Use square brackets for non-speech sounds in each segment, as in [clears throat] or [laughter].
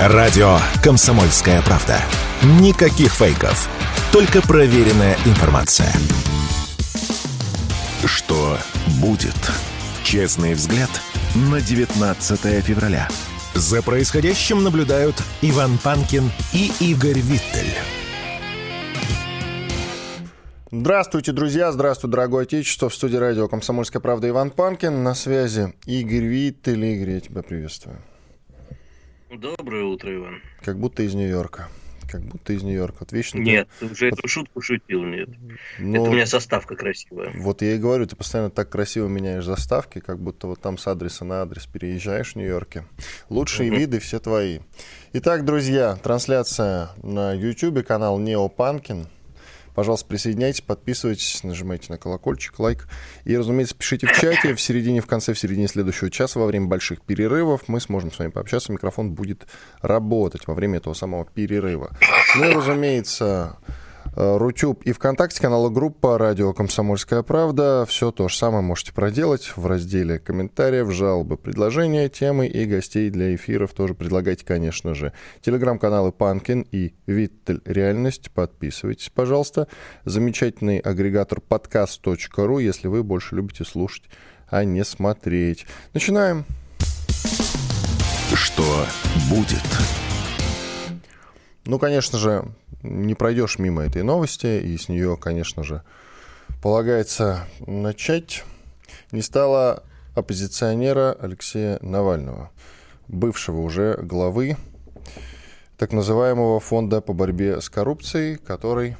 Радио «Комсомольская правда». Никаких фейков. Только проверенная информация. Что будет? Честный взгляд на 19 февраля. За происходящим наблюдают Иван Панкин и Игорь Виттель. Здравствуйте, друзья! Здравствуй, дорогое отечество! В студии радио «Комсомольская правда» Иван Панкин. На связи Игорь Виттель. Игорь, я тебя приветствую. Доброе утро, Иван. Как будто из Нью-Йорка. Как будто из Нью-Йорка. Вот вечно нет, ты уже эту шутку шутил, нет. Но... Это у меня заставка красивая. Вот я и говорю, ты постоянно так красиво меняешь заставки, как будто вот там с адреса на адрес переезжаешь в Нью-Йорке. Лучшие угу. виды все твои. Итак, друзья, трансляция на YouTube, канал Неопанкин. Пожалуйста, присоединяйтесь, подписывайтесь, нажимайте на колокольчик, лайк. И, разумеется, пишите в чате. В середине, в конце, в середине следующего часа, во время больших перерывов, мы сможем с вами пообщаться. Микрофон будет работать во время этого самого перерыва. Ну и, разумеется, Рутюб и ВКонтакте, канала группа «Радио Комсомольская правда». Все то же самое можете проделать в разделе комментариев, жалобы, предложения, темы и гостей для эфиров тоже предлагайте, конечно же. Телеграм-каналы Панкин и Виттель Реальность. Подписывайтесь, пожалуйста. Замечательный агрегатор подкаст.ру, если вы больше любите слушать, а не смотреть. Начинаем. Что будет? Ну, конечно же, не пройдешь мимо этой новости, и с нее, конечно же, полагается начать. Не стало оппозиционера Алексея Навального, бывшего уже главы так называемого фонда по борьбе с коррупцией, который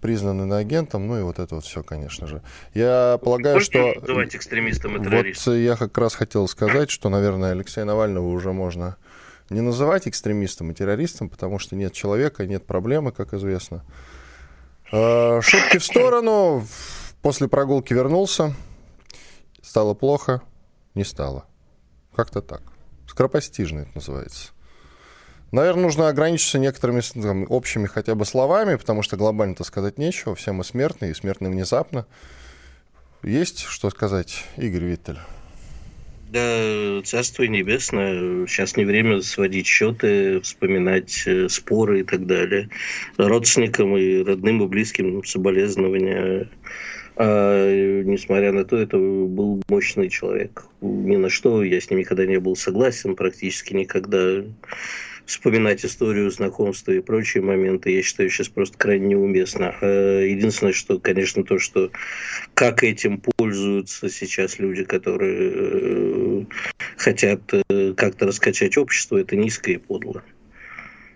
признан иноагентом, ну и вот это вот все, конечно же. Я полагаю, что... Называть экстремистом и террористом. Вот я как раз хотел сказать, что, наверное, Алексея Навального уже можно не называть экстремистом и террористом, потому что нет человека, нет проблемы, как известно. А, шутки в сторону. После прогулки вернулся. Стало плохо. Не стало. Как-то так. Скоропостижно это называется. Наверное, нужно ограничиться некоторыми там, общими хотя бы словами, потому что глобально-то сказать нечего. Все мы смертные, и смертны внезапно. Есть что сказать, Игорь Виттель? Да, Царство Небесное. Сейчас не время сводить счеты, вспоминать э, споры и так далее. Родственникам и родным и близким соболезнования. А, несмотря на то, это был мощный человек. Ни на что я с ним никогда не был согласен, практически никогда вспоминать историю знакомства и прочие моменты, я считаю, сейчас просто крайне неуместно. А, единственное, что, конечно, то, что как этим пользуются сейчас люди, которые э, хотят э, как-то раскачать общество, это низко и подло.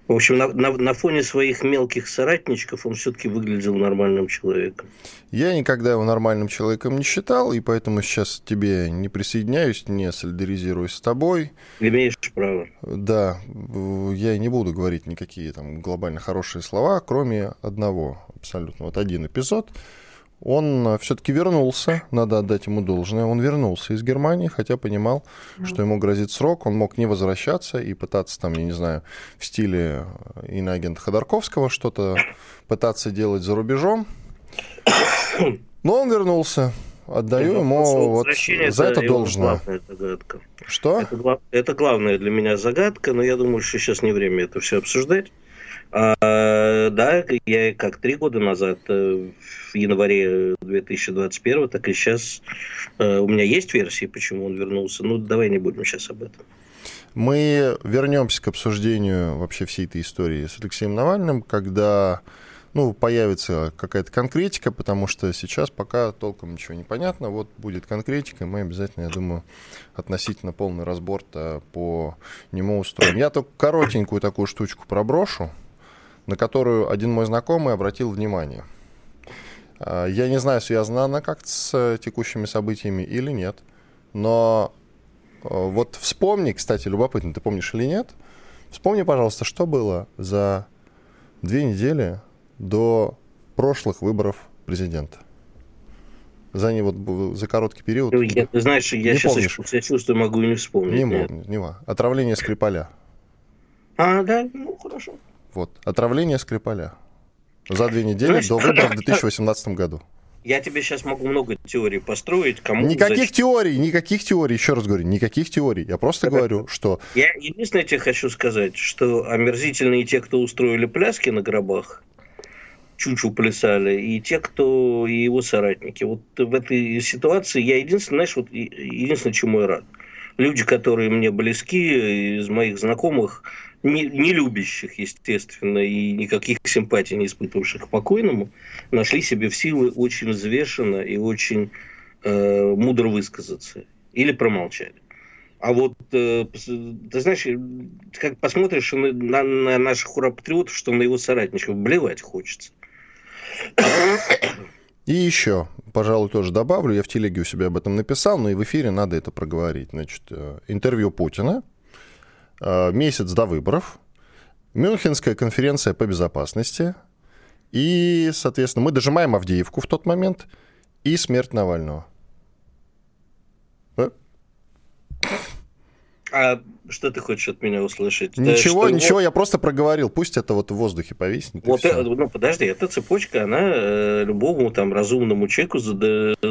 В общем, на, на, на фоне своих мелких соратничков он все-таки выглядел нормальным человеком. Я никогда его нормальным человеком не считал, и поэтому сейчас тебе не присоединяюсь, не солидаризируюсь с тобой. Имеешь право. Да, я не буду говорить никакие там глобально хорошие слова, кроме одного абсолютно. Вот один эпизод – он э, все-таки вернулся, надо отдать ему должное, он вернулся из Германии, хотя понимал, что ему грозит срок, он мог не возвращаться и пытаться там, я не знаю, в стиле э, иноагента Ходорковского что-то пытаться делать за рубежом. Но он вернулся. Отдаю это ему вот за это должное. Загадка. Что? Это, это главная для меня загадка, но я думаю, что сейчас не время это все обсуждать. А, да, я как три года назад, э, в январе 2021, так и сейчас э, у меня есть версии, почему он вернулся. Ну, давай не будем сейчас об этом. Мы вернемся к обсуждению вообще всей этой истории с Алексеем Навальным, когда ну, появится какая-то конкретика, потому что сейчас пока толком ничего не понятно. Вот будет конкретика, мы обязательно, я думаю, относительно полный разбор по нему устроим. Я только коротенькую такую штучку проброшу на которую один мой знакомый обратил внимание. А, я не знаю, связана она как-то с текущими событиями или нет, но а, вот вспомни, кстати, любопытно, ты помнишь или нет, вспомни, пожалуйста, что было за две недели до прошлых выборов президента. За, не, вот, за короткий период. Ну, я, ты знаешь, я не сейчас помнишь. себя чувствую, могу и не вспомнить. Не, могу, не, не Отравление Скрипаля. А, да, ну хорошо. Вот. Отравление Скрипаля. За две недели Знаешь, до выборов в [laughs] 2018 году. Я тебе сейчас могу много теорий построить. Кому никаких зачем... теорий, никаких теорий, еще раз говорю, никаких теорий. Я просто говорю, что... Я единственное тебе хочу сказать, что омерзительные те, кто устроили пляски на гробах, чучу плясали, и те, кто и его соратники. Вот в этой ситуации я единственное, знаешь, вот единственное, чему я рад. Люди, которые мне близки, из моих знакомых, не, не любящих, естественно, и никаких симпатий не испытывавших к покойному, нашли себе в силы очень взвешенно и очень э, мудро высказаться. Или промолчали. А вот, э, ты знаешь, как посмотришь на, на, на наших ура-патриотов, что на его соратников, блевать хочется. И еще, пожалуй, тоже добавлю, я в телеге у себя об этом написал, но и в эфире надо это проговорить. Значит, э, интервью Путина, Э, месяц до выборов, Мюнхенская конференция по безопасности, и, соответственно, мы дожимаем Авдеевку в тот момент, и смерть Навального. А что ты хочешь от меня услышать? Ничего, да, ничего, я просто проговорил. Пусть это вот в воздухе повиснет. Вот, э, ну подожди, эта цепочка, она э, любому там разумному человеку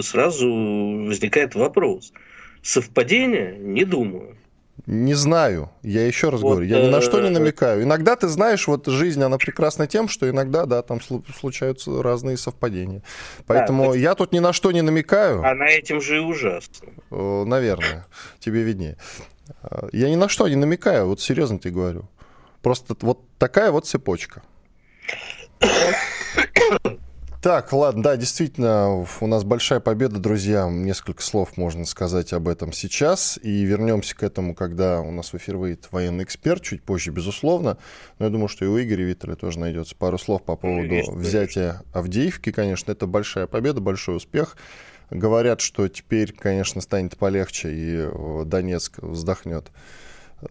сразу возникает вопрос. Совпадение? Не думаю. Не знаю. Я еще раз вот, говорю, я ни на что не э, намекаю. Иногда ты знаешь, вот жизнь, она прекрасна тем, что иногда, да, там случаются разные совпадения. Поэтому да, я тут ни на что не намекаю. А на этим же и ужасно. Наверное. Тебе виднее. А, я ни на что не намекаю, вот серьезно тебе говорю. Просто вот такая вот цепочка. [coughs] Так, ладно, да, действительно, у нас большая победа, друзья. Несколько слов можно сказать об этом сейчас. И вернемся к этому, когда у нас в эфир выйдет военный эксперт, чуть позже, безусловно. Но я думаю, что и у Игоря Виттеля тоже найдется пару слов по поводу конечно, взятия конечно. Авдеевки. Конечно, это большая победа, большой успех. Говорят, что теперь, конечно, станет полегче, и э, Донецк вздохнет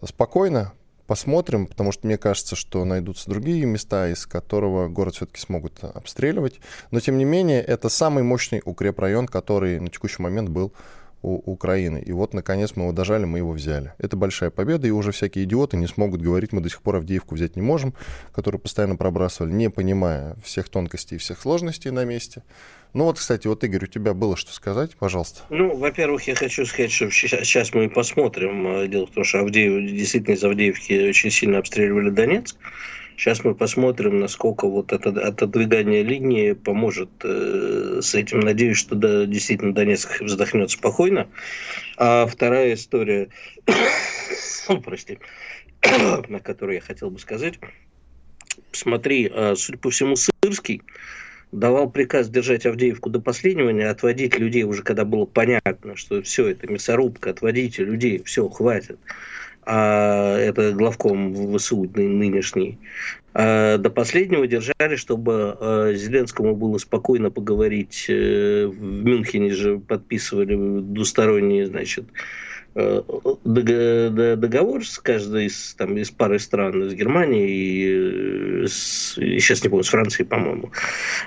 спокойно, посмотрим, потому что мне кажется, что найдутся другие места, из которого город все-таки смогут обстреливать. Но, тем не менее, это самый мощный укрепрайон, который на текущий момент был у Украины. И вот, наконец, мы его дожали, мы его взяли. Это большая победа, и уже всякие идиоты не смогут говорить, мы до сих пор Авдеевку взять не можем, которую постоянно пробрасывали, не понимая всех тонкостей и всех сложностей на месте. Ну вот, кстати, вот, Игорь, у тебя было что сказать, пожалуйста. Ну, во-первых, я хочу сказать, что сейчас мы посмотрим. Дело в том, что Авдеев, действительно из Авдеевки очень сильно обстреливали Донецк. Сейчас мы посмотрим, насколько вот это отодвигание линии поможет э, с этим. Надеюсь, что да, действительно Донецк вздохнет спокойно. А вторая история, [coughs] прости, [coughs] на которую я хотел бы сказать. Смотри, а, судя по всему, Сырский давал приказ держать Авдеевку до последнего, не отводить людей уже, когда было понятно, что все, это мясорубка, отводите людей, все, хватит. А это главком ВСУ нынешний. А до последнего держали, чтобы а, Зеленскому было спокойно поговорить. Э, в Мюнхене же подписывали двусторонние, значит, договор с каждой из, там, из пары стран, с Германией и, э, с, сейчас не помню, с Францией, по-моему,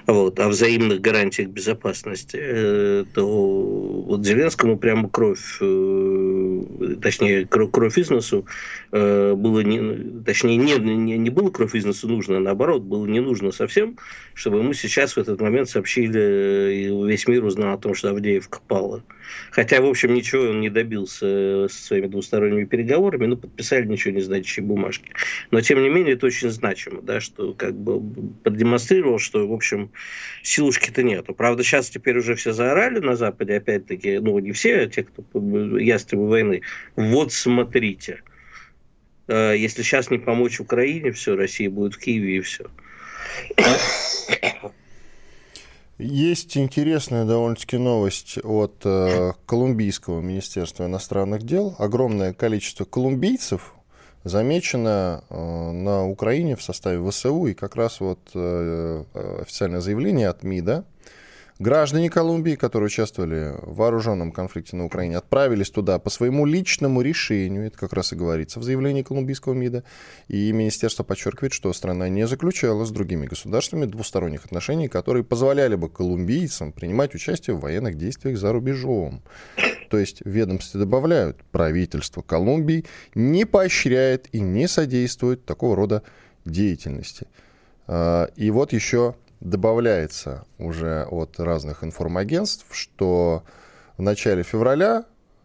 вот, о взаимных гарантиях безопасности, э, то вот Зеленскому прямо кровь, точнее, кровь из носу было не, точнее, не, не, не было кровь из носу нужно, а наоборот, было не нужно совсем, чтобы мы сейчас в этот момент сообщили, и весь мир узнал о том, что Авдеевка пала. Хотя, в общем, ничего он не добился со своими двусторонними переговорами, ну, подписали ничего не значащие бумажки. Но, тем не менее, это очень значимо, да, что как бы продемонстрировал, что, в общем, силушки-то нету. Правда, сейчас теперь уже все заорали на Западе, опять-таки, ну, не все, а те, кто ястребы войны, вот смотрите, э, если сейчас не помочь Украине, все, Россия будет в Киеве и все. Есть интересная довольно-таки новость от э, Колумбийского министерства иностранных дел. Огромное количество колумбийцев замечено э, на Украине в составе ВСУ, и как раз вот э, э официальное заявление от МИДа Граждане Колумбии, которые участвовали в вооруженном конфликте на Украине, отправились туда по своему личному решению, это как раз и говорится в заявлении колумбийского МИДа, и министерство подчеркивает, что страна не заключала с другими государствами двусторонних отношений, которые позволяли бы колумбийцам принимать участие в военных действиях за рубежом. То есть ведомстве добавляют, правительство Колумбии не поощряет и не содействует такого рода деятельности. А, и вот еще добавляется уже от разных информагентств, что в начале февраля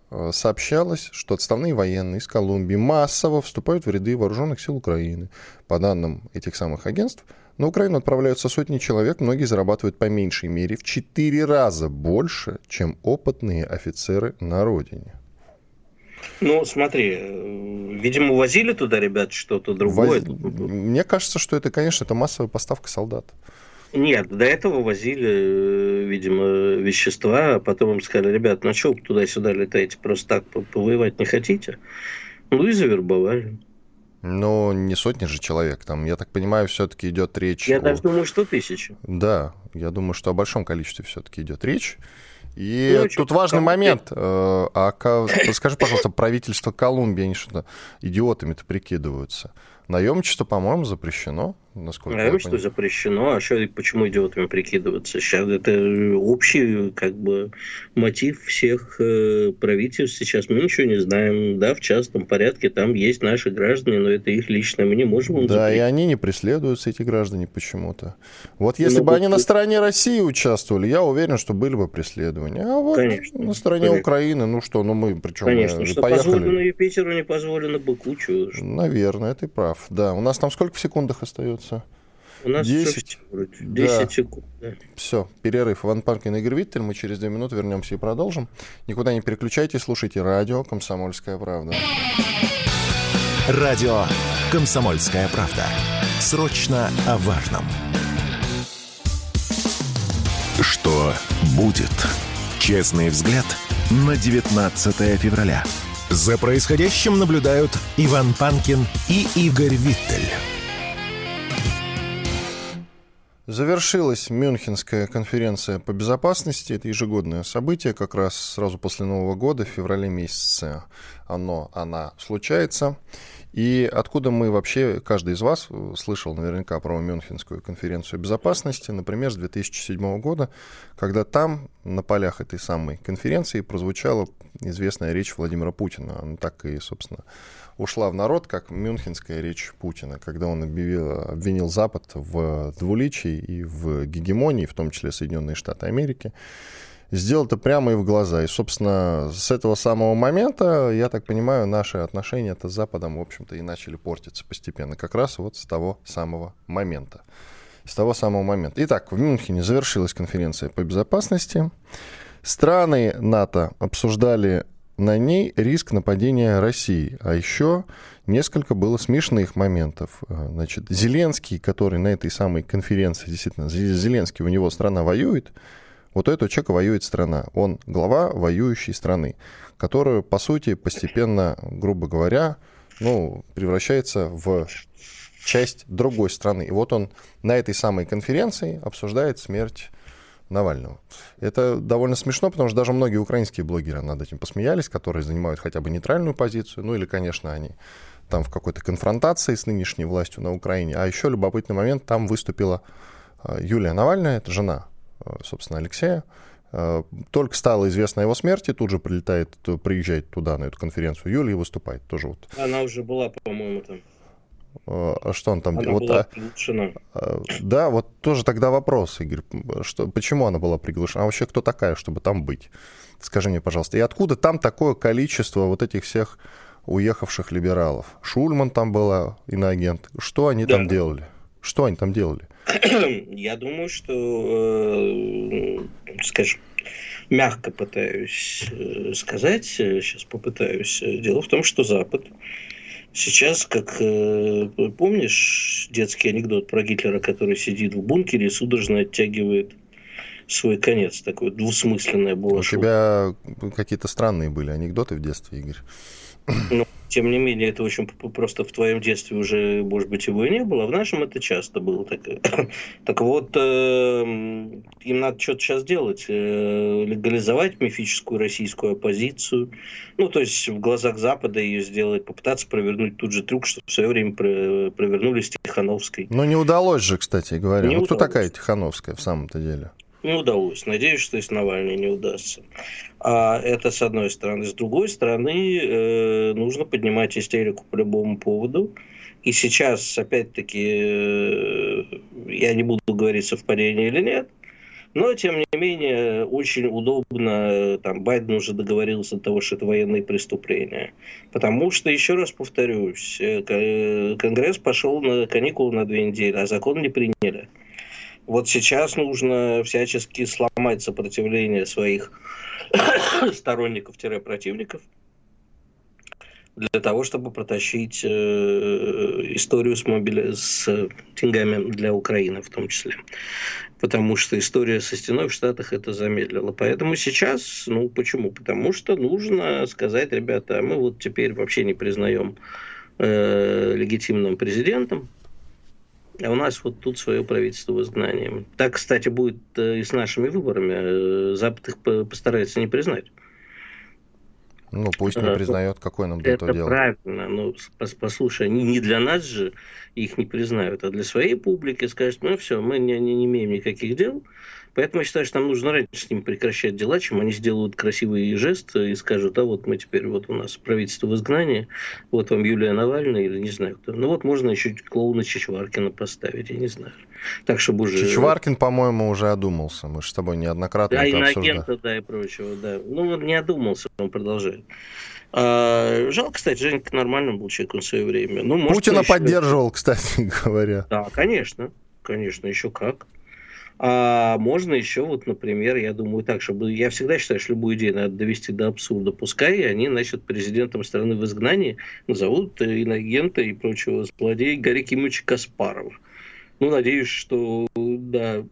э, сообщалось, что отставные военные из Колумбии массово вступают в ряды вооруженных сил Украины. По данным этих самых агентств, на Украину отправляются сотни человек, многие зарабатывают по меньшей мере в 4 раза больше, чем опытные офицеры на родине. Ну, смотри, э, видимо, возили туда ребят что-то другое. Воз... Мне кажется, что это, конечно, это массовая поставка солдат. Нет, до этого возили, э, видимо, вещества, а потом им сказали, ребят, ну что вы туда-сюда летаете, просто так повоевать не хотите? Ну и завербовали. Но не сотни же человек. Там, я так понимаю, все-таки идет речь. Я о... даже думаю, что тысячи. Да, я думаю, что о большом количестве все-таки идет речь. И ну, тут важный момент. Э, а скажи, пожалуйста, правительство Колумбии, они что-то идиотами-то прикидываются. Наемничество, по-моему, запрещено насколько Наемничество запрещено, а что, почему идиотами прикидываться? Сейчас это общий как бы мотив всех э, правительств. Сейчас мы ничего не знаем. Да, в частном порядке там есть наши граждане, но это их личное, мы не можем Да, запретить. и они не преследуются, эти граждане, почему-то. Вот если но ну, бы они на стороне России участвовали, я уверен, что были бы преследования. А вот конечно, на стороне конечно. Украины, ну что, ну мы причем Конечно, что поехали. позволено Юпитеру, не позволено Быку. Чего? Наверное, ты прав. Да, у нас там сколько в секундах остается? Остается? У нас 10, 10 да. секунд. Да. Все, перерыв. Иван Панкин, Игорь Виттель. Мы через две минуты вернемся и продолжим. Никуда не переключайтесь, слушайте радио «Комсомольская правда». Радио «Комсомольская правда». Срочно о важном. Что будет? Честный взгляд на 19 февраля. За происходящим наблюдают Иван Панкин и Игорь Виттель. Завершилась Мюнхенская конференция по безопасности. Это ежегодное событие, как раз сразу после Нового года, в феврале месяце оно, она случается. И откуда мы вообще, каждый из вас слышал наверняка про Мюнхенскую конференцию безопасности, например, с 2007 года, когда там на полях этой самой конференции прозвучала известная речь Владимира Путина. Она так и, собственно, ушла в народ, как мюнхенская речь Путина, когда он объявил, обвинил Запад в двуличии и в гегемонии, в том числе Соединенные Штаты Америки. Сделал это прямо и в глаза. И, собственно, с этого самого момента, я так понимаю, наши отношения с Западом, в общем-то, и начали портиться постепенно. Как раз вот с того самого момента. С того самого момента. Итак, в Мюнхене завершилась конференция по безопасности. Страны НАТО обсуждали на ней риск нападения России. А еще несколько было смешных моментов. Э, значит, Зеленский, который на этой самой конференции, действительно, Зеленский, у него страна воюет, вот у этого человека воюет страна. Он глава воюющей страны, которая, по сути, постепенно, грубо говоря, ну, превращается в часть другой страны. И вот он на этой самой конференции обсуждает смерть Навального. Это довольно смешно, потому что даже многие украинские блогеры над этим посмеялись, которые занимают хотя бы нейтральную позицию, ну или, конечно, они там в какой-то конфронтации с нынешней властью на Украине. А еще любопытный момент, там выступила э, Юлия Навальная, это жена, э, собственно, Алексея. Э, только стало известно о его смерти, тут же прилетает, приезжает туда, на эту конференцию. Юлия выступает тоже вот. Она уже была, по-моему, там. А, а что он там она вот, была приглашена. А, да, вот тоже тогда вопрос, Игорь. Что, почему она была приглашена? А вообще кто такая, чтобы там быть? Скажи мне, пожалуйста. И откуда там такое количество вот этих всех уехавших либералов? Шульман там была, иноагент. Что они да. там делали? Что они там делали? [clears throat] Я думаю, что, э, скажем, мягко пытаюсь э, сказать, сейчас попытаюсь. Дело в том, что Запад Сейчас, как э, помнишь детский анекдот про Гитлера, который сидит в бункере и судорожно оттягивает свой конец. Такое двусмысленное было. У тебя какие-то странные были анекдоты в детстве, Игорь. Ну, тем не менее, это очень просто в твоем детстве уже, может быть, его и не было, а в нашем это часто было. Так, [coughs] так вот, э, им надо что-то сейчас делать. Э, легализовать мифическую российскую оппозицию. Ну, то есть в глазах Запада ее сделать, попытаться провернуть тот же трюк, что в свое время провернули с Тихановской. Ну, не удалось же, кстати говоря. Не ну, кто такая Тихановская в самом-то деле? Не удалось. Надеюсь, что и с Навальной не удастся. А это с одной стороны. С другой стороны, э, нужно поднимать истерику по любому поводу. И сейчас, опять-таки, э, я не буду говорить, совпадение или нет, но, тем не менее, очень удобно, там, Байден уже договорился до того, что это военные преступления. Потому что, еще раз повторюсь, э, э, Конгресс пошел на каникулы на две недели, а закон не приняли. Вот сейчас нужно всячески сломать сопротивление своих [coughs] сторонников-противников для того, чтобы протащить э, историю с, мобили... с деньгами для Украины в том числе потому что история со стеной в Штатах это замедлила. Поэтому сейчас, ну почему? Потому что нужно сказать, ребята, мы вот теперь вообще не признаем э, легитимным президентом, а у нас вот тут свое правительство в изгнании. Так, кстати, будет э, и с нашими выборами. Э, Запад их постарается не признать. Ну, пусть не признает, какой нам для этого. Это правильно. Ну, послушай, они не для нас же их не признают, а для своей публики скажут, ну все, мы не, не, не имеем никаких дел, Поэтому я считаю, что нам нужно раньше с ними прекращать дела, чем они сделают красивый жест и скажут, а вот мы теперь, вот у нас правительство в изгнании, вот вам Юлия Навальная или не знаю кто. Ну вот можно еще клоуна Чичваркина поставить, я не знаю. Так, чтобы уже... Чичваркин, по-моему, уже одумался. Мы же с тобой неоднократно да, это обсуждали. Да, да, и прочего, да. Ну, он не одумался, он продолжает. А, жалко, кстати, Женька нормальным был человеком в свое время. Ну, может, Путина еще... поддерживал, кстати [laughs] говоря. Да, конечно. Конечно, еще как. А можно еще, вот, например, я думаю так, чтобы... Я всегда считаю, что любую идею надо довести до абсурда. Пускай они, значит, президентом страны в изгнании назовут иногента и прочего злодея Гарри Кимовича Каспарова. Ну, надеюсь, что, да,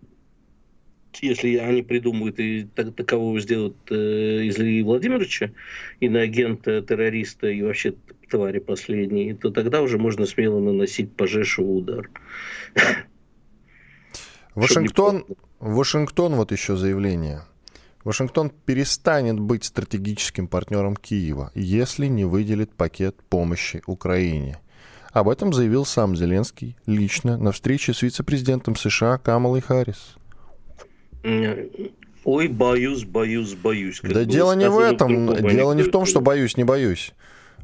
если они придумают и так, такового сделают э, из Ильи Владимировича, иноагента, террориста и вообще твари последние, то тогда уже можно смело наносить по Жешеву удар. Вашингтон, Вашингтон, вот еще заявление. Вашингтон перестанет быть стратегическим партнером Киева, если не выделит пакет помощи Украине. Об этом заявил сам Зеленский лично на встрече с вице-президентом США Камалой Харрис. Ой, боюсь, боюсь, боюсь. Да дело не в этом. Дело не в том, что боюсь, не боюсь.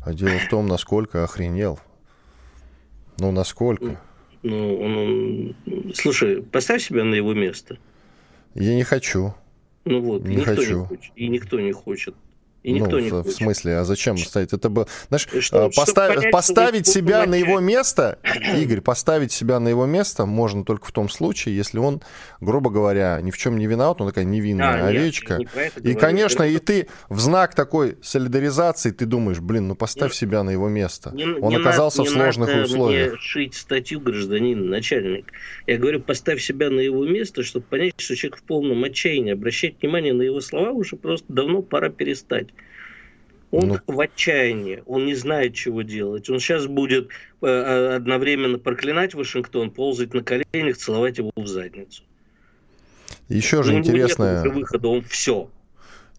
А дело в том, насколько охренел. Ну, насколько. Ну, он, слушай, поставь себя на его место. Я не хочу. Ну вот, не никто хочу. Не хочет, и никто не хочет. И никто ну, не в, хочет. в смысле, а зачем ставить? Это было, знаешь, что, постав, понять, поставить себя на его место, [clears throat] Игорь, поставить себя на его место можно только в том случае, если он, грубо говоря, ни в чем не виноват, он такая невинная а, овечка. Нет, не и, конечно, и ты в знак такой солидаризации ты думаешь, блин, ну поставь не, себя на его место. Не, он не оказался на, в сложных надо условиях. Мне шить статью гражданин, начальник. Я говорю, поставь себя на его место, чтобы понять, что человек в полном отчаянии. Обращать внимание на его слова уже просто давно пора перестать. Он ну... в отчаянии, он не знает, чего делать. Он сейчас будет э, э, одновременно проклинать Вашингтон, ползать на коленях, целовать его в задницу. Еще же интересное... выхода, он все.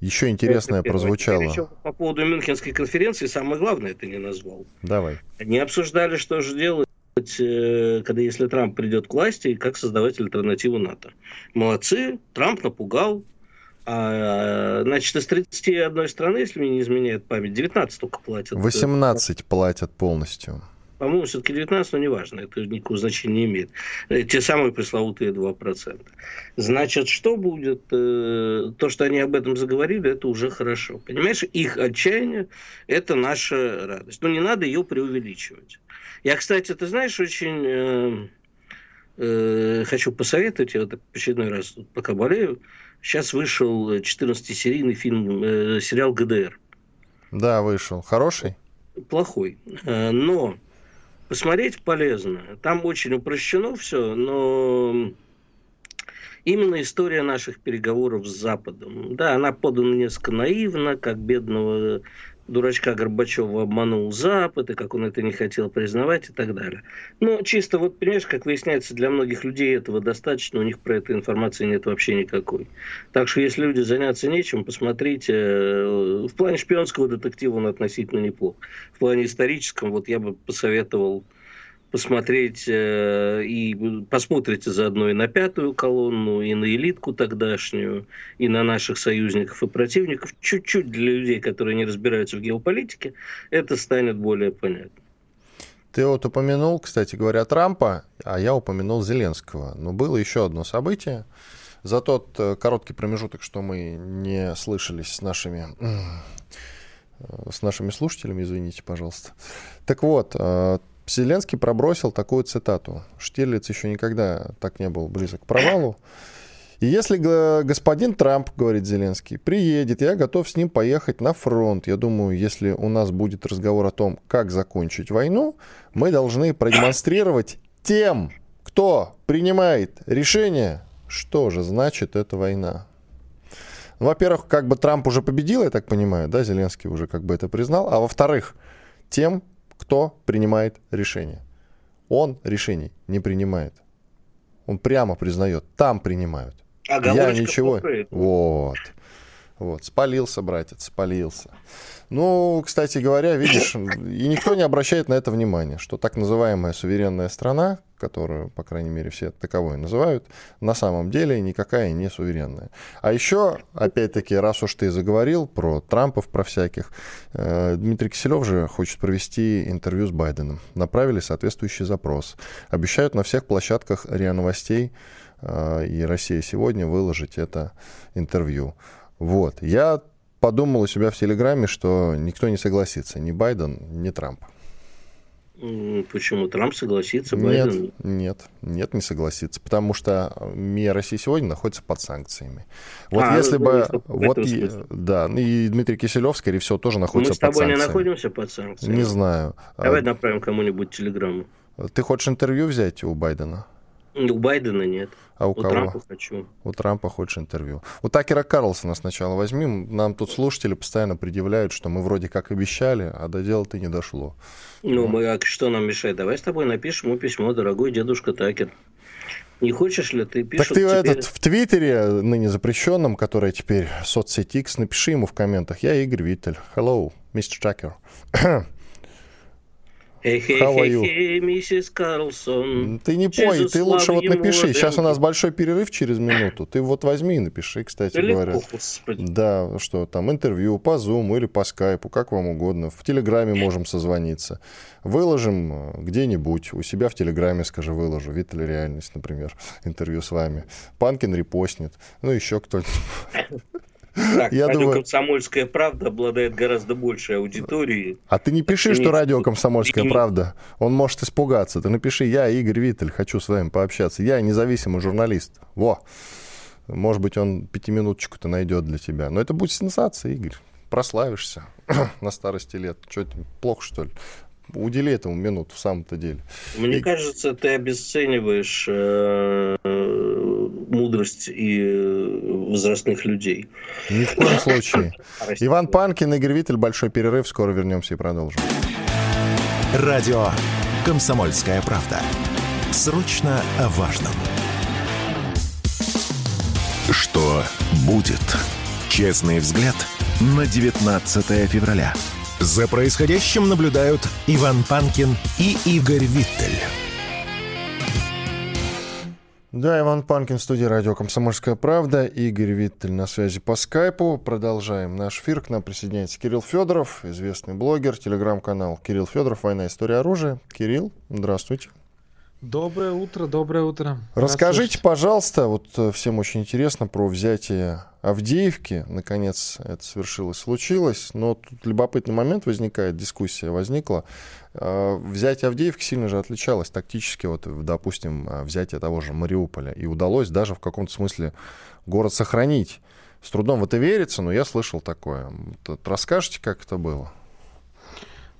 Еще интересное это прозвучало. Еще по поводу Мюнхенской конференции, самое главное это не назвал. Давай. Они обсуждали, что же делать, э, когда если Трамп придет к власти, и как создавать альтернативу НАТО. Молодцы, Трамп напугал, а, значит, из 31 страны, если мне не изменяет память, 19 только платят. 18 платят полностью. По-моему, все-таки 19, но неважно, это никакого значения не имеет. Э, те самые пресловутые 2%. Значит, что будет? Э, то, что они об этом заговорили, это уже хорошо. Понимаешь, их отчаяние – это наша радость. Но не надо ее преувеличивать. Я, кстати, ты знаешь, очень э, хочу посоветовать, я вот очередной раз, пока болею, Сейчас вышел 14-серийный фильм, э, сериал ГДР. Да, вышел. Хороший? Плохой. Э, но посмотреть полезно. Там очень упрощено все, но именно история наших переговоров с Западом. Да, она подана несколько наивно, как бедного дурачка Горбачева обманул Запад, и как он это не хотел признавать и так далее. Но чисто вот, понимаешь, как выясняется, для многих людей этого достаточно, у них про эту информации нет вообще никакой. Так что если люди заняться нечем, посмотрите. Э, в плане шпионского детектива он относительно неплох. В плане историческом вот я бы посоветовал посмотреть э, и посмотрите заодно и на пятую колонну, и на элитку тогдашнюю, и на наших союзников и противников. Чуть-чуть для людей, которые не разбираются в геополитике, это станет более понятно. Ты вот упомянул, кстати говоря, Трампа, а я упомянул Зеленского. Но было еще одно событие. За тот э, короткий промежуток, что мы не слышались с нашими, э, с нашими слушателями, извините, пожалуйста. Так вот, э, Зеленский пробросил такую цитату. Штирлиц еще никогда так не был близок к провалу. И если господин Трамп, говорит Зеленский, приедет, я готов с ним поехать на фронт. Я думаю, если у нас будет разговор о том, как закончить войну, мы должны продемонстрировать тем, кто принимает решение, что же значит эта война. Во-первых, как бы Трамп уже победил, я так понимаю, да, Зеленский уже как бы это признал. А во-вторых, тем, кто принимает решение. Он решений не принимает. Он прямо признает, там принимают. А я ничего. Вот. Вот, спалился, братец, спалился. Ну, кстати говоря, видишь, и никто не обращает на это внимания, что так называемая суверенная страна, которую, по крайней мере, все таковой называют, на самом деле никакая не суверенная. А еще, опять-таки, раз уж ты заговорил про Трампов, про всяких, э, Дмитрий Киселев же хочет провести интервью с Байденом. Направили соответствующий запрос. Обещают на всех площадках РИА Новостей э, и «Россия сегодня» выложить это интервью. Вот. Я подумал у себя в Телеграме, что никто не согласится, ни Байден, ни Трамп. Почему? Трамп согласится, Байден? Нет, нет, нет, не согласится, потому что МИА России сегодня находится под санкциями. Вот а, если ну, бы... Вот, и, да, ну и Дмитрий Киселев, скорее всего, тоже находится под санкциями. Мы с тобой не находимся под санкциями? Не знаю. Давай направим кому-нибудь телеграмму. Ты хочешь интервью взять у Байдена? У Байдена нет. А у, у кого? Трампа хочу. У Трампа хочешь интервью. У Такера Карлсона сначала возьми. Нам тут слушатели постоянно предъявляют, что мы вроде как обещали, а до дела ты не дошло. Ну, вот. мы, а что нам мешает? Давай с тобой напишем ему письмо, дорогой дедушка Такер. Не хочешь ли ты пишешь? Так ты теперь... этот в Твиттере, ныне запрещенном, который теперь соцсеть X, напиши ему в комментах. Я Игорь Виттель. Hello, Mr. [clears throat] Tucker. You? миссис Карлсон. Ты не пой, ты лучше вот напиши. Сейчас у нас большой перерыв через минуту. Ты вот возьми и напиши, кстати Легко, говоря. Господи. Да, что там, интервью по Zoom или по скайпу, как вам угодно. В Телеграме можем созвониться. Выложим э, где-нибудь. У себя в Телеграме, скажи, выложу. Виталий Реальность, например, [laughs] интервью с вами. Панкин репостнет. Ну, еще кто-нибудь. [laughs] Так, я радио думаю... «Комсомольская правда» обладает гораздо большей аудиторией. А ты не пиши, что радио «Комсомольская правда». Он может испугаться. Ты напиши, я Игорь Виттель, хочу с вами пообщаться. Я независимый журналист. Во! Может быть, он пятиминуточку-то найдет для тебя. Но это будет сенсация, Игорь. Прославишься [clears throat] на старости лет. Что это, плохо, что ли? Удели этому минуту в самом-то деле. Мне и... кажется, ты обесцениваешь э, мудрость и э, возрастных людей. Ни в коем случае. [laughs] Иван Панкин, Игорь Виттель, большой перерыв. Скоро вернемся и продолжим. Радио «Комсомольская правда». Срочно о важном. Что будет? Честный взгляд на 19 февраля. За происходящим наблюдают Иван Панкин и Игорь Виттель. Да, Иван Панкин, студия радио «Комсомольская правда». Игорь Виттель на связи по скайпу. Продолжаем наш эфир. К нам присоединяется Кирилл Федоров, известный блогер, телеграм-канал Кирилл Федоров «Война. История оружия». Кирилл, здравствуйте. Доброе утро, доброе утро. Расскажите, пожалуйста, вот э, всем очень интересно про взятие Авдеевки. Наконец это свершилось, случилось. Но тут любопытный момент возникает, дискуссия возникла. Э, взятие Авдеевки сильно же отличалось тактически, вот, допустим, э, взятие того же Мариуполя. И удалось даже в каком-то смысле город сохранить. С трудом в это верится, но я слышал такое. Вот, расскажите, как это было?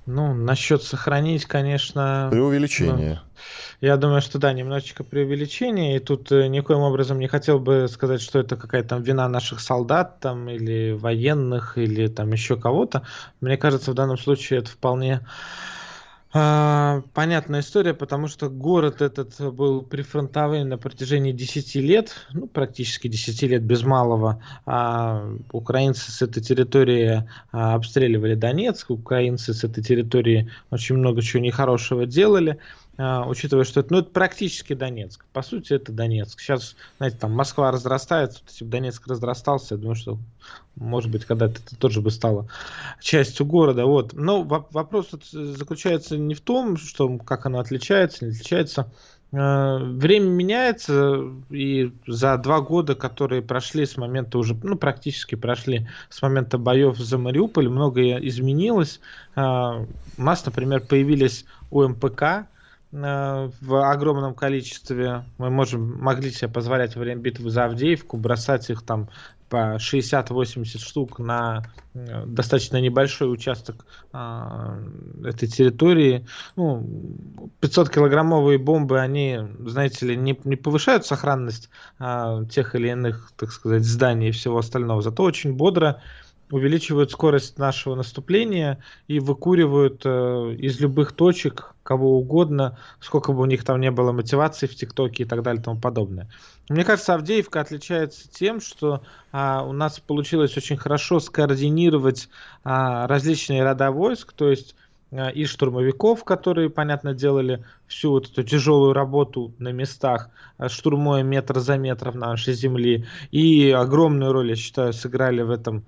Ну, насчет сохранить, конечно... Преувеличение. Ну, я думаю, что да, немножечко преувеличение. И тут э, никоим образом не хотел бы сказать, что это какая-то там вина наших солдат там, или военных, или там еще кого-то. Мне кажется, в данном случае это вполне а, понятная история, потому что город этот был прифронтовый на протяжении 10 лет, ну, практически 10 лет без малого. А украинцы с этой территории а, обстреливали Донецк, украинцы с этой территории очень много чего нехорошего делали. А, учитывая, что это, ну, это практически Донецк. По сути, это Донецк. Сейчас, знаете, там Москва разрастается, если бы Донецк разрастался, я думаю, что, может быть, когда-то это тоже бы стало частью города. Вот. Но вопрос заключается не в том, что, как оно отличается, не отличается. А, время меняется, и за два года, которые прошли с момента уже, ну, практически прошли с момента боев за Мариуполь, многое изменилось. А, у нас, например, появились УМПК, в огромном количестве. Мы можем, могли себе позволять во время битвы за Авдеевку бросать их там по 60-80 штук на э, достаточно небольшой участок а, этой территории. Ну, 500-килограммовые бомбы, они, знаете ли, не, не повышают сохранность тех или иных, так сказать, зданий и всего остального, зато очень бодро увеличивают скорость нашего наступления и выкуривают э, из любых точек кого угодно, сколько бы у них там не было мотивации в ТикТоке и так далее и тому подобное. Мне кажется, Авдеевка отличается тем, что а, у нас получилось очень хорошо скоординировать а, различные рода войск, то есть а, и штурмовиков, которые, понятно, делали всю вот эту тяжелую работу на местах, а, штурмуя метр за метром нашей земли, и огромную роль, я считаю, сыграли в этом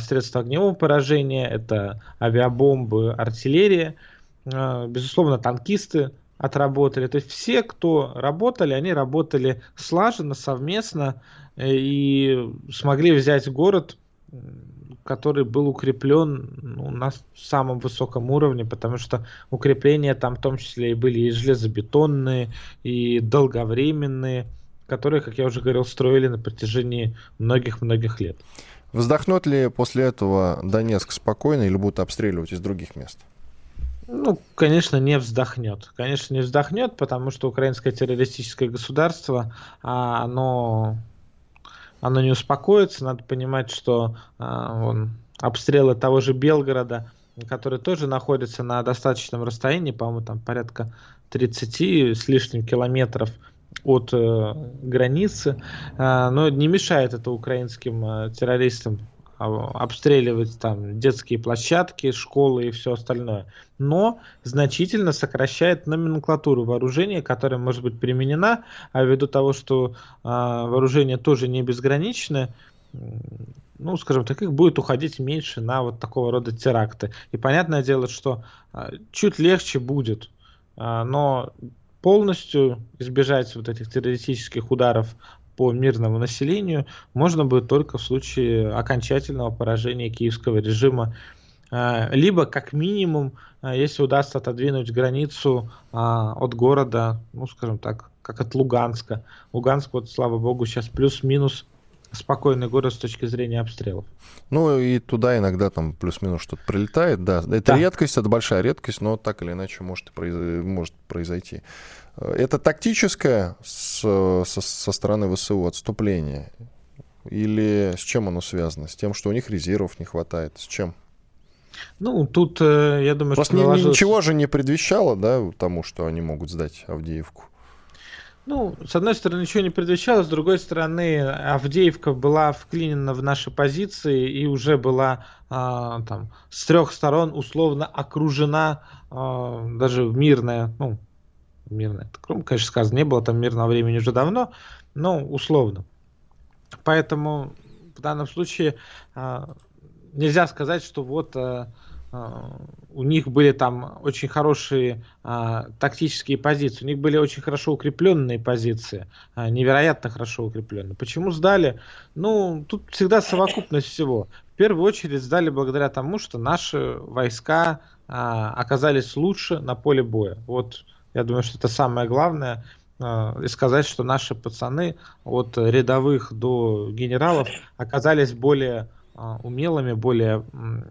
средства огневого поражения, это авиабомбы, артиллерия, а, безусловно, танкисты отработали. То есть все, кто работали, они работали слаженно, совместно э, и смогли взять город, который был укреплен ну, на самом высоком уровне, потому что укрепления там в том числе и были и железобетонные, и долговременные, которые, как я уже говорил, строили на протяжении многих-многих лет. Вздохнет ли после этого Донецк спокойно или будут обстреливать из других мест? Ну, конечно, не вздохнет. Конечно, не вздохнет, потому что украинское террористическое государство, а, оно, оно не успокоится. Надо понимать, что а, он, обстрелы того же Белгорода, который тоже находится на достаточном расстоянии, по-моему, там порядка 30 с лишним километров от э, границы, э, но не мешает это украинским э, террористам обстреливать там детские площадки, школы и все остальное. Но значительно сокращает номенклатуру вооружения, которая может быть применена, а ввиду того, что а, вооружение тоже не безграничное, ну, скажем так, их будет уходить меньше на вот такого рода теракты. И понятное дело, что а, чуть легче будет, а, но полностью избежать вот этих террористических ударов по мирному населению можно будет только в случае окончательного поражения киевского режима а, либо как минимум, а, если удастся отодвинуть границу а, от города, ну скажем так, как от Луганска. Луганск, вот слава богу, сейчас плюс-минус спокойный город с точки зрения обстрелов. Ну и туда иногда там плюс-минус что-то прилетает, да. Это да. редкость, это большая редкость, но так или иначе может, произ... может произойти. Это тактическое со, со стороны ВСУ отступление? Или с чем оно связано? С тем, что у них резервов не хватает? С чем? Ну, тут, э, я думаю, Просто что... Наложилось... Ничего же не предвещало, да, тому, что они могут сдать Авдеевку? Ну, с одной стороны, ничего не предвещало, с другой стороны, Авдеевка была вклинена в наши позиции и уже была а, там с трех сторон условно окружена а, даже мирная, ну, мирная, ну, конечно, сказано, не было там мирного времени уже давно, но условно. Поэтому в данном случае а, нельзя сказать, что вот а, у них были там очень хорошие а, тактические позиции, у них были очень хорошо укрепленные позиции, а, невероятно хорошо укрепленные. Почему сдали? Ну, тут всегда совокупность всего. В первую очередь сдали благодаря тому, что наши войска а, оказались лучше на поле боя. Вот я думаю, что это самое главное. А, и сказать, что наши пацаны от рядовых до генералов оказались более а, умелыми, более,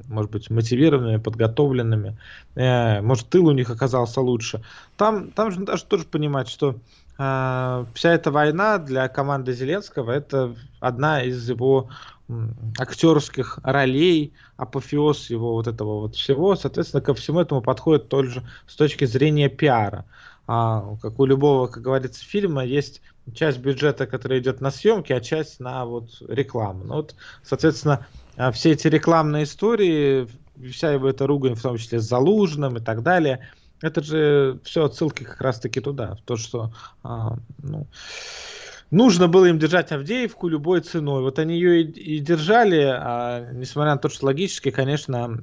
может быть, мотивированными, подготовленными. Э, может, тыл у них оказался лучше. Там, там же даже тоже понимать, что э, вся эта война для команды Зеленского это одна из его актерских ролей, апофеоз его вот этого вот всего. Соответственно, ко всему этому подходит тоже с точки зрения пиара. А, как у любого, как говорится, фильма есть часть бюджета, которая идет на съемки, а часть на вот рекламу. Ну, вот, соответственно, а, все эти рекламные истории, вся его эта ругань, в том числе с Залужным и так далее, это же все отсылки как раз-таки туда, в то, что а, ну, нужно было им держать Авдеевку любой ценой. Вот они ее и, и держали, а несмотря на то, что логически, конечно,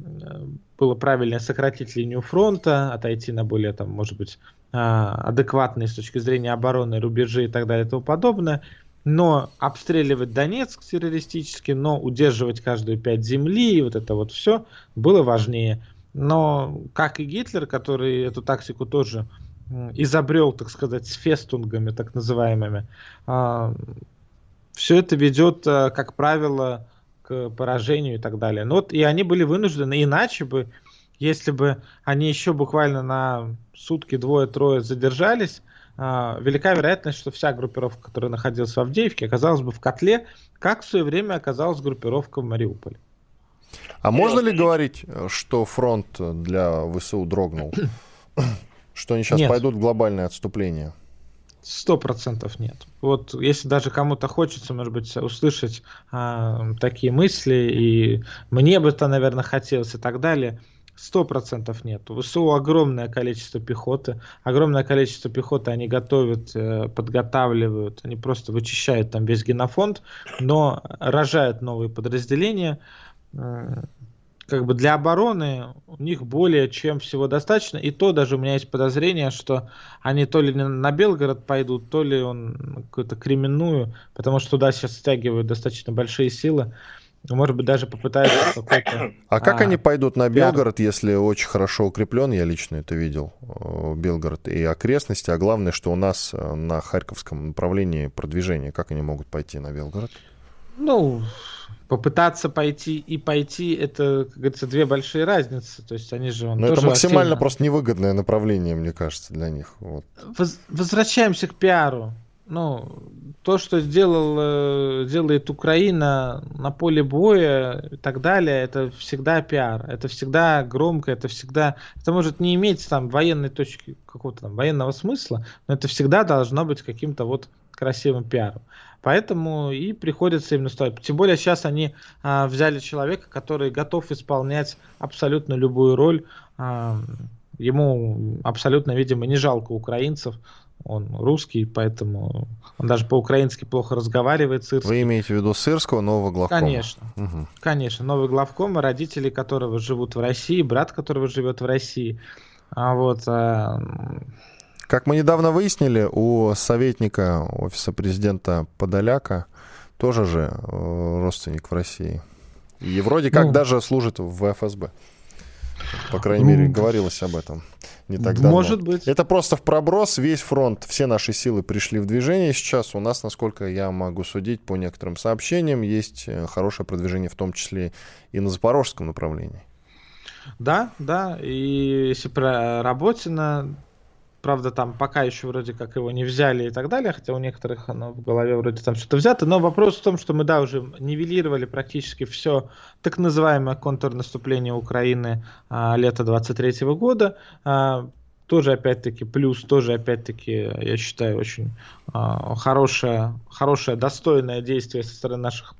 было правильно сократить линию фронта, отойти на более, там, может быть, адекватные с точки зрения обороны рубежи и так далее и тому подобное. Но обстреливать Донецк террористически, но удерживать каждую пять земли и вот это вот все было важнее. Но как и Гитлер, который эту тактику тоже изобрел, так сказать, с фестунгами, так называемыми, а, все это ведет, а, как правило, к поражению и так далее. Но вот и они были вынуждены, иначе бы, если бы они еще буквально на сутки, двое-трое задержались, а, велика вероятность, что вся группировка, которая находилась в Авдеевке, оказалась бы в котле, как в свое время оказалась группировка в Мариуполе. А можно ли говорить, что фронт для ВСУ дрогнул? [clears throat] Что они сейчас нет. пойдут в глобальное отступление? Сто процентов нет. Вот если даже кому-то хочется, может быть, услышать а, такие мысли, и мне бы это, наверное, хотелось и так далее, сто процентов нет. У ВСУ огромное количество пехоты, огромное количество пехоты они готовят, э, подготавливают, они просто вычищают там весь генофонд, но рожают новые подразделения, как бы для обороны у них более чем всего достаточно. И то даже у меня есть подозрение, что они то ли на Белгород пойдут, то ли он какую-то кременную, потому что туда сейчас стягивают достаточно большие силы. Может быть, даже попытаются [coughs] какой-то... А как а, они пойдут на Белгород, пиар? если очень хорошо укреплен? Я лично это видел, э, Белгород и окрестности. А главное, что у нас э, на Харьковском направлении продвижение. Как они могут пойти на Белгород? Ну, попытаться пойти и пойти, это, как говорится, две большие разницы. То есть они же... Но это максимально активно... просто невыгодное направление, мне кажется, для них. Вот. Воз... Возвращаемся к пиару. Ну, то, что сделал, э, делает Украина на поле боя и так далее, это всегда пиар. Это всегда громко, это всегда... Это может не иметь там военной точки, какого-то там военного смысла, но это всегда должно быть каким-то вот красивым пиаром. Поэтому и приходится им наступать. Тем более сейчас они а, взяли человека, который готов исполнять абсолютно любую роль. А, ему абсолютно, видимо, не жалко украинцев. Он русский, поэтому он даже по-украински плохо разговаривает. Сырский. Вы имеете в виду Сырского, нового главкома? Конечно, угу. конечно. Новый главком, родители которого живут в России, брат которого живет в России. А вот а, как мы недавно выяснили, у советника офиса президента Подоляка тоже же э, родственник в России. И вроде как ну, даже служит в ФСБ. По крайней мере, говорилось об этом не так давно. Может быть. Это просто в проброс. Весь фронт, все наши силы пришли в движение сейчас. У нас, насколько я могу судить по некоторым сообщениям, есть э, хорошее продвижение, в том числе и на запорожском направлении. Да, да. И если про Работина, Правда, там пока еще вроде как его не взяли и так далее, хотя у некоторых оно в голове вроде там что-то взято. Но вопрос в том, что мы, да, уже нивелировали практически все так называемое контрнаступление Украины а, лета 23 года. А, тоже опять-таки плюс, тоже опять-таки, я считаю, очень а, хорошее, хорошее, достойное действие со стороны наших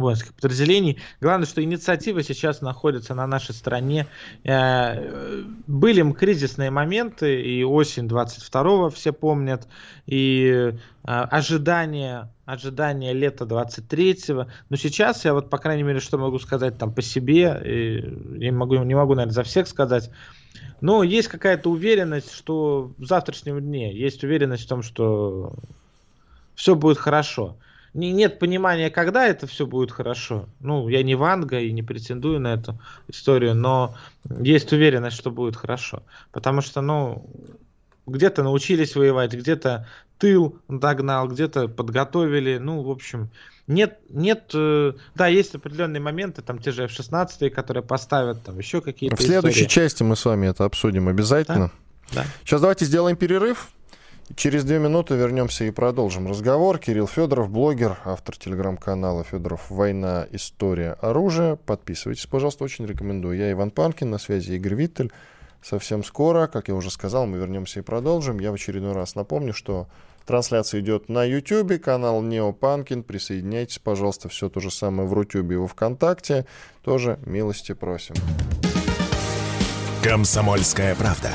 воинских подразделений. Главное, что инициатива сейчас находится на нашей стороне. Э, были кризисные моменты, и осень 22-го все помнят, и э, ожидания ожидания лета 23-го. Но сейчас я вот, по крайней мере, что могу сказать там по себе, и я могу, не могу, наверное, за всех сказать, но есть какая-то уверенность, что в завтрашнем дне есть уверенность в том, что все будет хорошо не, нет понимания, когда это все будет хорошо. Ну, я не Ванга и не претендую на эту историю, но есть уверенность, что будет хорошо. Потому что, ну, где-то научились воевать, где-то тыл догнал, где-то подготовили. Ну, в общем, нет, нет, э, да, есть определенные моменты, там те же F-16, которые поставят, там еще какие-то В следующей истории. части мы с вами это обсудим обязательно. Да? Да. Сейчас давайте сделаем перерыв. Через две минуты вернемся и продолжим разговор. Кирилл Федоров, блогер, автор телеграм-канала Федоров «Война. История. Оружие». Подписывайтесь, пожалуйста, очень рекомендую. Я Иван Панкин, на связи Игорь Виттель. Совсем скоро, как я уже сказал, мы вернемся и продолжим. Я в очередной раз напомню, что трансляция идет на YouTube, канал Неопанкин. Присоединяйтесь, пожалуйста, все то же самое в Рутюбе и во Вконтакте. Тоже милости просим. Комсомольская правда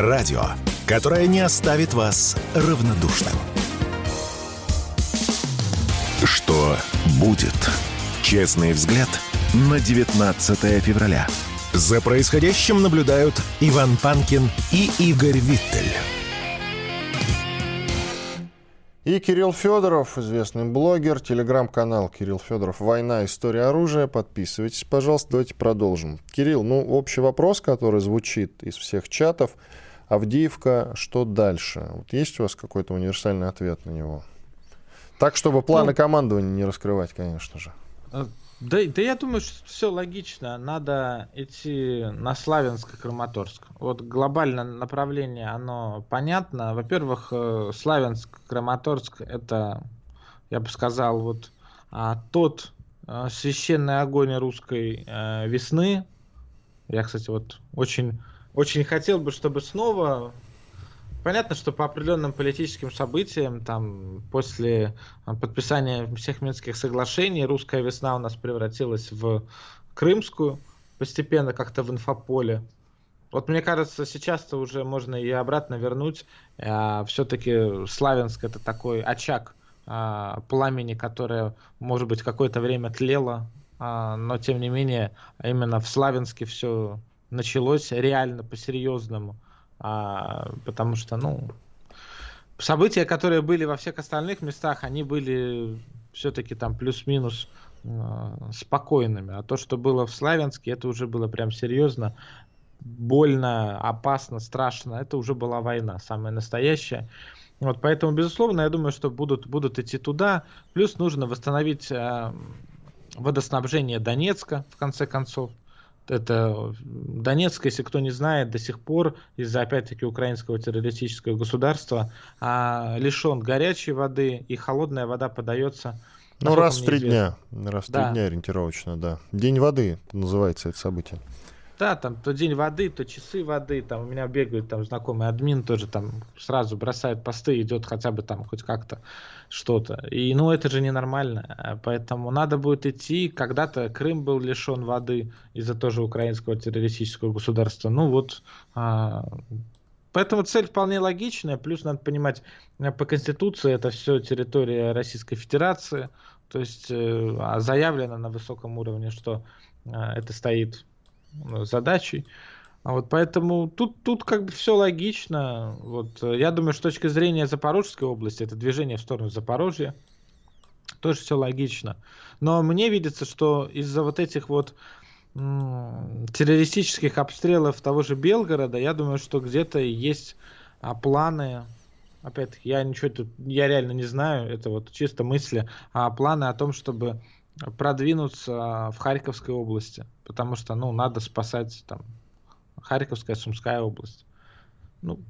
Радио, которое не оставит вас равнодушным. Что будет? Честный взгляд на 19 февраля. За происходящим наблюдают Иван Панкин и Игорь Виттель. И Кирилл Федоров, известный блогер, телеграм-канал Кирилл Федоров «Война. История оружия». Подписывайтесь, пожалуйста, давайте продолжим. Кирилл, ну, общий вопрос, который звучит из всех чатов. Авдеевка, что дальше? Вот есть у вас какой-то универсальный ответ на него? Так, чтобы планы ну, командования не раскрывать, конечно же. А, да, да я думаю, что все логично. Надо идти на Славянск и Краматорск. Вот глобальное направление, оно понятно. Во-первых, э, Славянск, Краматорск, это, я бы сказал, вот а, тот а, священный огонь русской весны. Я, кстати, вот очень, очень хотел бы, чтобы снова Понятно, что по определенным политическим событиям, там, после а, подписания всех Минских соглашений, русская весна у нас превратилась в крымскую, постепенно как-то в инфополе. Вот мне кажется, сейчас-то уже можно и обратно вернуть. А, все-таки Славянск это такой очаг а, пламени, которое, может быть, какое-то время тлело, а, но тем не менее, именно в Славянске все началось реально по-серьезному а, потому что, ну, события, которые были во всех остальных местах, они были все-таки там плюс-минус э, спокойными. А то, что было в Славянске, это уже было прям серьезно, больно, опасно, страшно. Это уже была война, самая настоящая. Вот, поэтому, безусловно, я думаю, что будут, будут идти туда. Плюс нужно восстановить э, водоснабжение Донецка, в конце концов это Донецк, если кто не знает, до сих пор из-за опять-таки украинского террористического государства а, лишен горячей воды и холодная вода подается. Ну раз в три дня, раз в да. три дня ориентировочно, да. День воды называется это событие. Да, там то день воды, то часы воды, там у меня бегают там знакомый админ тоже там сразу бросает посты, идет хотя бы там хоть как-то что-то. И ну это же ненормально, поэтому надо будет идти. Когда-то Крым был лишен воды из-за тоже украинского террористического государства. Ну вот а, Поэтому цель вполне логичная, плюс надо понимать, по Конституции это все территория Российской Федерации, то есть э, а заявлено на высоком уровне, что э, это стоит Э, задачей. А вот поэтому тут, тут как бы все логично. Вот, э, я думаю, с точки зрения Запорожской области, это движение в сторону Запорожья, тоже все логично. Но мне видится, что из-за вот этих вот террористических обстрелов того же Белгорода, я думаю, что где-то есть а, планы, опять-таки, я ничего тут, я реально не знаю, это вот чисто мысли, а планы о том, чтобы продвинуться в Харьковской области, потому что, ну, надо спасать там Харьковская, Сумская область. Ну,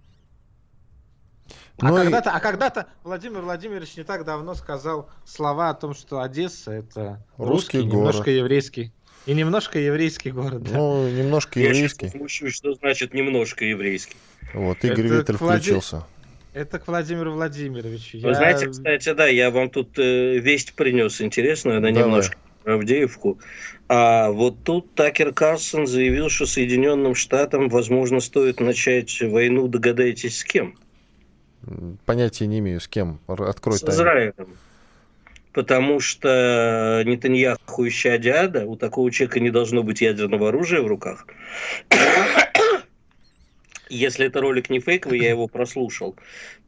а, ну когда-то, и... а когда-то Владимир Владимирович не так давно сказал слова о том, что Одесса это русский, русский город. немножко еврейский. И немножко еврейский город. Да. Ну, немножко еврейский. Я смущусь, что значит немножко еврейский. Вот, Игорь это Виттель включился. Это к Владимиру Владимировичу. Вы я... знаете, кстати, да, я вам тут э, весть принес интересную, она Давай. немножко Авдеевку. А вот тут Такер Карсон заявил, что Соединенным Штатам, возможно, стоит начать войну, догадайтесь, с кем? Понятия не имею, с кем. Открой С тайну. Израилем. Потому что Нетаньяху ища Диада, у такого человека не должно быть ядерного оружия в руках. Если это ролик не фейковый, я его [laughs] прослушал,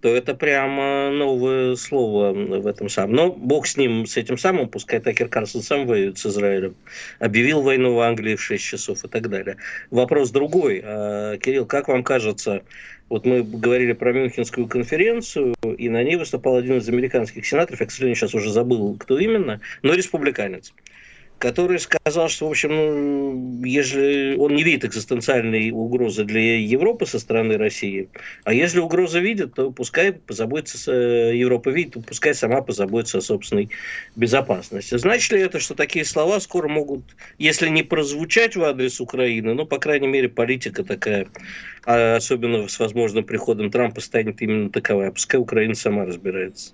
то это прямо новое слово в этом самом. Но бог с ним, с этим самым, пускай Такер Карсон сам воюет с Израилем, объявил войну в Англии в 6 часов и так далее. Вопрос другой. А, Кирилл, как вам кажется, вот мы говорили про Мюнхенскую конференцию, и на ней выступал один из американских сенаторов, я, к сожалению, сейчас уже забыл, кто именно, но республиканец который сказал, что, в общем, ну, если он не видит экзистенциальной угрозы для Европы со стороны России, а если угроза видит, то пускай позаботится, э, Европа видит, то пускай сама позаботится о собственной безопасности. Значит ли это, что такие слова скоро могут, если не прозвучать в адрес Украины, ну, по крайней мере, политика такая, а особенно с возможным приходом Трампа, станет именно таковая. Пускай Украина сама разбирается.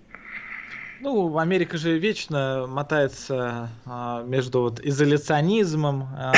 Ну, Америка же вечно мотается а, между вот изоляционизмом, а,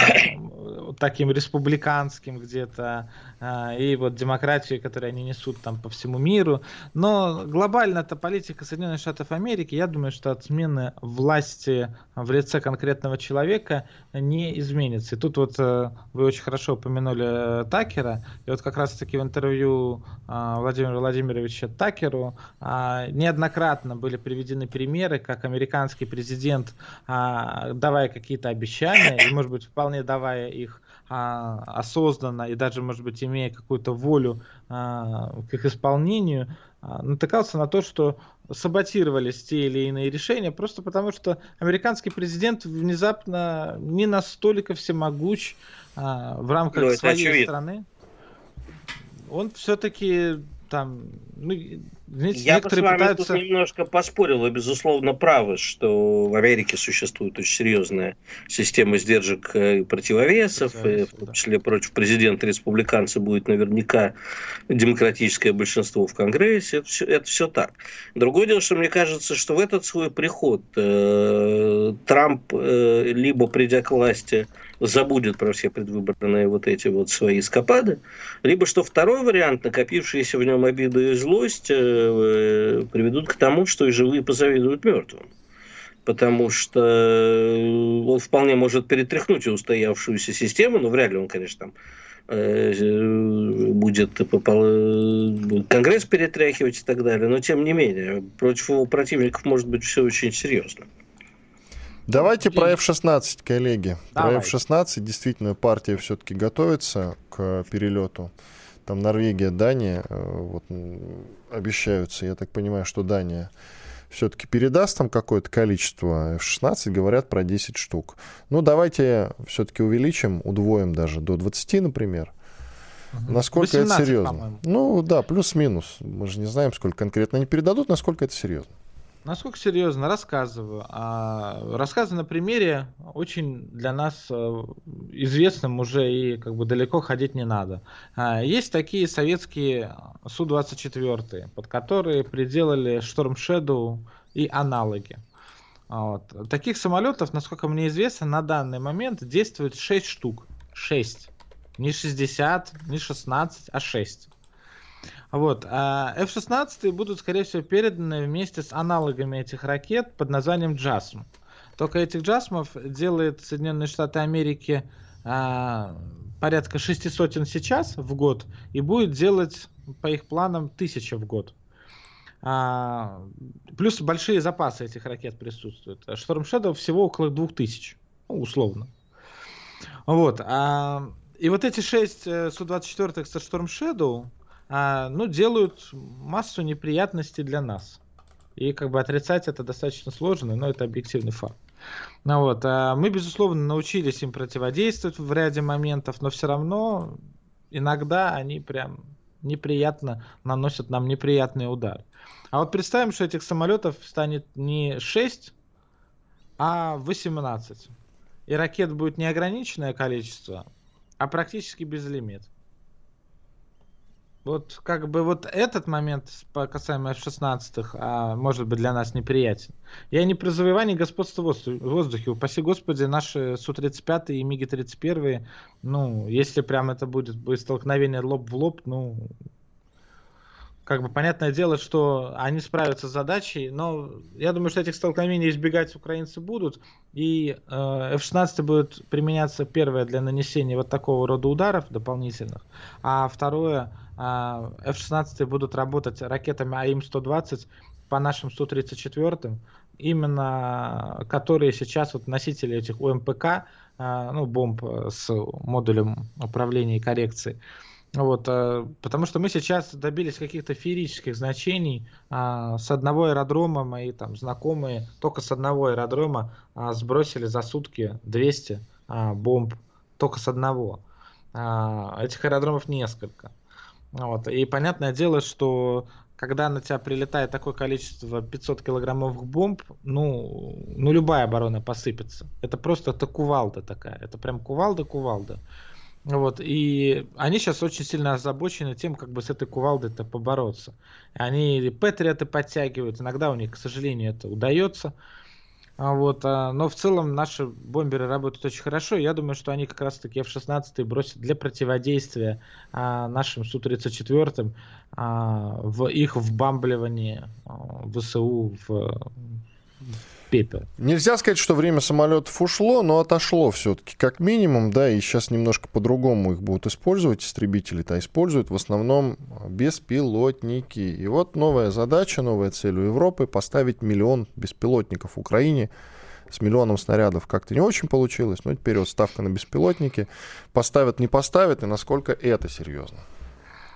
таким республиканским где-то, э, и вот демократию, которую они несут там по всему миру. Но глобально эта политика Соединенных Штатов Америки, я думаю, что от смены власти в лице конкретного человека не изменится. И тут вот э, вы очень хорошо упомянули Такера, и вот как раз-таки в интервью Владимира Владимировича Такеру неоднократно были приведены примеры, как американский президент, давая какие-то обещания, и, может быть, вполне давая их а, осознанно и даже, может быть, имея какую-то волю а, к их исполнению, а, натыкался на то, что саботировались те или иные решения, просто потому что американский президент внезапно не настолько всемогуч а, в рамках ну, своей очевидно. страны. Он все-таки там, ну, знаете, Я бы с вами пытаются... тут немножко поспорил, вы, безусловно, правы, что в Америке существует очень серьезная система сдержек и противовесов, и в том числе против президента республиканца будет наверняка демократическое большинство в Конгрессе, это все, это все так. Другое дело, что мне кажется, что в этот свой приход э, Трамп, э, либо придя к власти, забудет про все предвыборные вот эти вот свои скопады, либо что второй вариант, накопившиеся в нем обиды и злость, э, приведут к тому, что и живые позавидуют мертвым. Потому что э, он вполне может перетряхнуть устоявшуюся систему, но вряд ли он, конечно, там э, будет Конгресс перетряхивать и так далее, но тем не менее, против его противников может быть все очень серьезно. Давайте про F-16, коллеги. Давай. Про F-16 действительно партия все-таки готовится к перелету. Там Норвегия, Дания э, вот, обещаются. Я так понимаю, что Дания все-таки передаст там какое-то количество. F-16 говорят про 10 штук. Ну, давайте все-таки увеличим, удвоим даже до 20, например. Угу. Насколько 18, это серьезно? Ну да, плюс-минус. Мы же не знаем, сколько конкретно они передадут, насколько это серьезно. Насколько серьезно? Рассказываю. А, рассказываю на примере очень для нас э, известным уже и как бы далеко ходить не надо. А, есть такие советские Су-24, под которые приделали Storm Shadow и аналоги. Вот. Таких самолетов, насколько мне известно, на данный момент действует 6 штук. 6. Не 60, не 16, а 6. Вот. А F-16 будут, скорее всего, переданы вместе с аналогами этих ракет под названием JASM. Только этих JASMов делает Соединенные Штаты Америки а, порядка 600 сейчас в год и будет делать по их планам тысяча в год. А, плюс большие запасы этих ракет присутствуют. Shadow всего около 2000, ну, условно. Вот. А, и вот эти 6 э, Су-24 со Shadow а, ну, делают массу неприятностей для нас. И как бы отрицать это достаточно сложно, но это объективный факт. Ну вот, а мы, безусловно, научились им противодействовать в ряде моментов, но все равно иногда они прям неприятно наносят нам неприятные удары. А вот представим, что этих самолетов станет не 6, а 18. И ракет будет неограниченное количество, а практически безлимит. Вот как бы вот этот момент касаемо F-16 а, может быть для нас неприятен. Я не про завоевание господства в воздухе. Упаси господи, наши Су-35 и МиГи-31, ну, если прям это будет, будет столкновение лоб в лоб, ну, как бы понятное дело, что они справятся с задачей, но я думаю, что этих столкновений избегать украинцы будут, и э, F-16 будет применяться первое для нанесения вот такого рода ударов дополнительных, а второе а, F-16 будут работать ракетами АИМ-120 по нашим 134 именно которые сейчас вот носители этих ОМПК, а, ну, бомб с модулем управления и коррекции, вот, э, потому что мы сейчас добились каких-то феерических значений. А, с одного аэродрома мои там знакомые только с одного аэродрома сбросили за сутки 200 бомб только с одного. Этих аэродромов несколько. Вот. И понятное дело, что когда на тебя прилетает такое количество 500 килограммовых бомб, ну, ну любая оборона посыпется. Это просто это кувалда такая. Это прям кувалда-кувалда. Вот, и они сейчас очень сильно озабочены тем, как бы с этой кувалдой-то побороться. Они патриоты подтягивают, иногда у них, к сожалению, это удается. А вот, а, но в целом наши бомберы работают очень хорошо. Я думаю, что они как раз-таки F-16 бросят для противодействия а, нашим Су-34 а, в их вбамбливании а, ВСУ в пепел. Нельзя сказать, что время самолетов ушло, но отошло все-таки как минимум, да, и сейчас немножко по-другому их будут использовать, истребители-то используют в основном беспилотники. И вот новая задача, новая цель у Европы — поставить миллион беспилотников в Украине с миллионом снарядов как-то не очень получилось, но теперь вот ставка на беспилотники. Поставят, не поставят, и насколько это серьезно.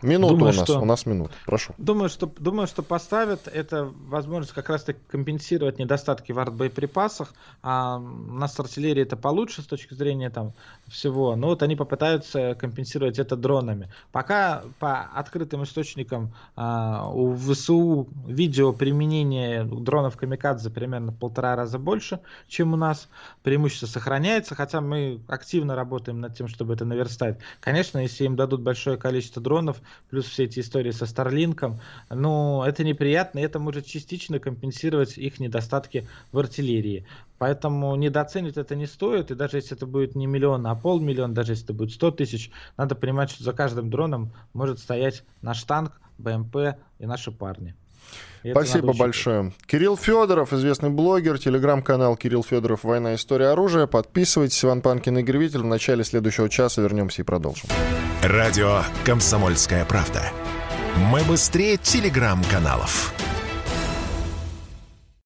Минуту думаю, у нас, что, у нас минута, прошу. Думаю, что, думаю, что поставят. Это возможность как раз-таки компенсировать недостатки в артбоеприпасах. А у нас с артиллерией это получше с точки зрения там всего. Но вот они попытаются компенсировать это дронами. Пока по открытым источникам а, у ВСУ видео применения дронов Камикадзе примерно в полтора раза больше, чем у нас. Преимущество сохраняется, хотя мы активно работаем над тем, чтобы это наверстать. Конечно, если им дадут большое количество дронов, плюс все эти истории со Старлинком, ну, это неприятно, и это может частично компенсировать их недостатки в артиллерии. Поэтому недооценивать это не стоит, и даже если это будет не миллион, а полмиллиона, даже если это будет 100 тысяч, надо понимать, что за каждым дроном может стоять наш танк, БМП и наши парни. И Спасибо большое. Кирилл Федоров, известный блогер, телеграм-канал Кирилл Федоров «Война, история, оружия». Подписывайтесь. Иван Панкин, Игорь Виттель. В начале следующего часа вернемся и продолжим. Радио «Комсомольская правда». Мы быстрее телеграм-каналов.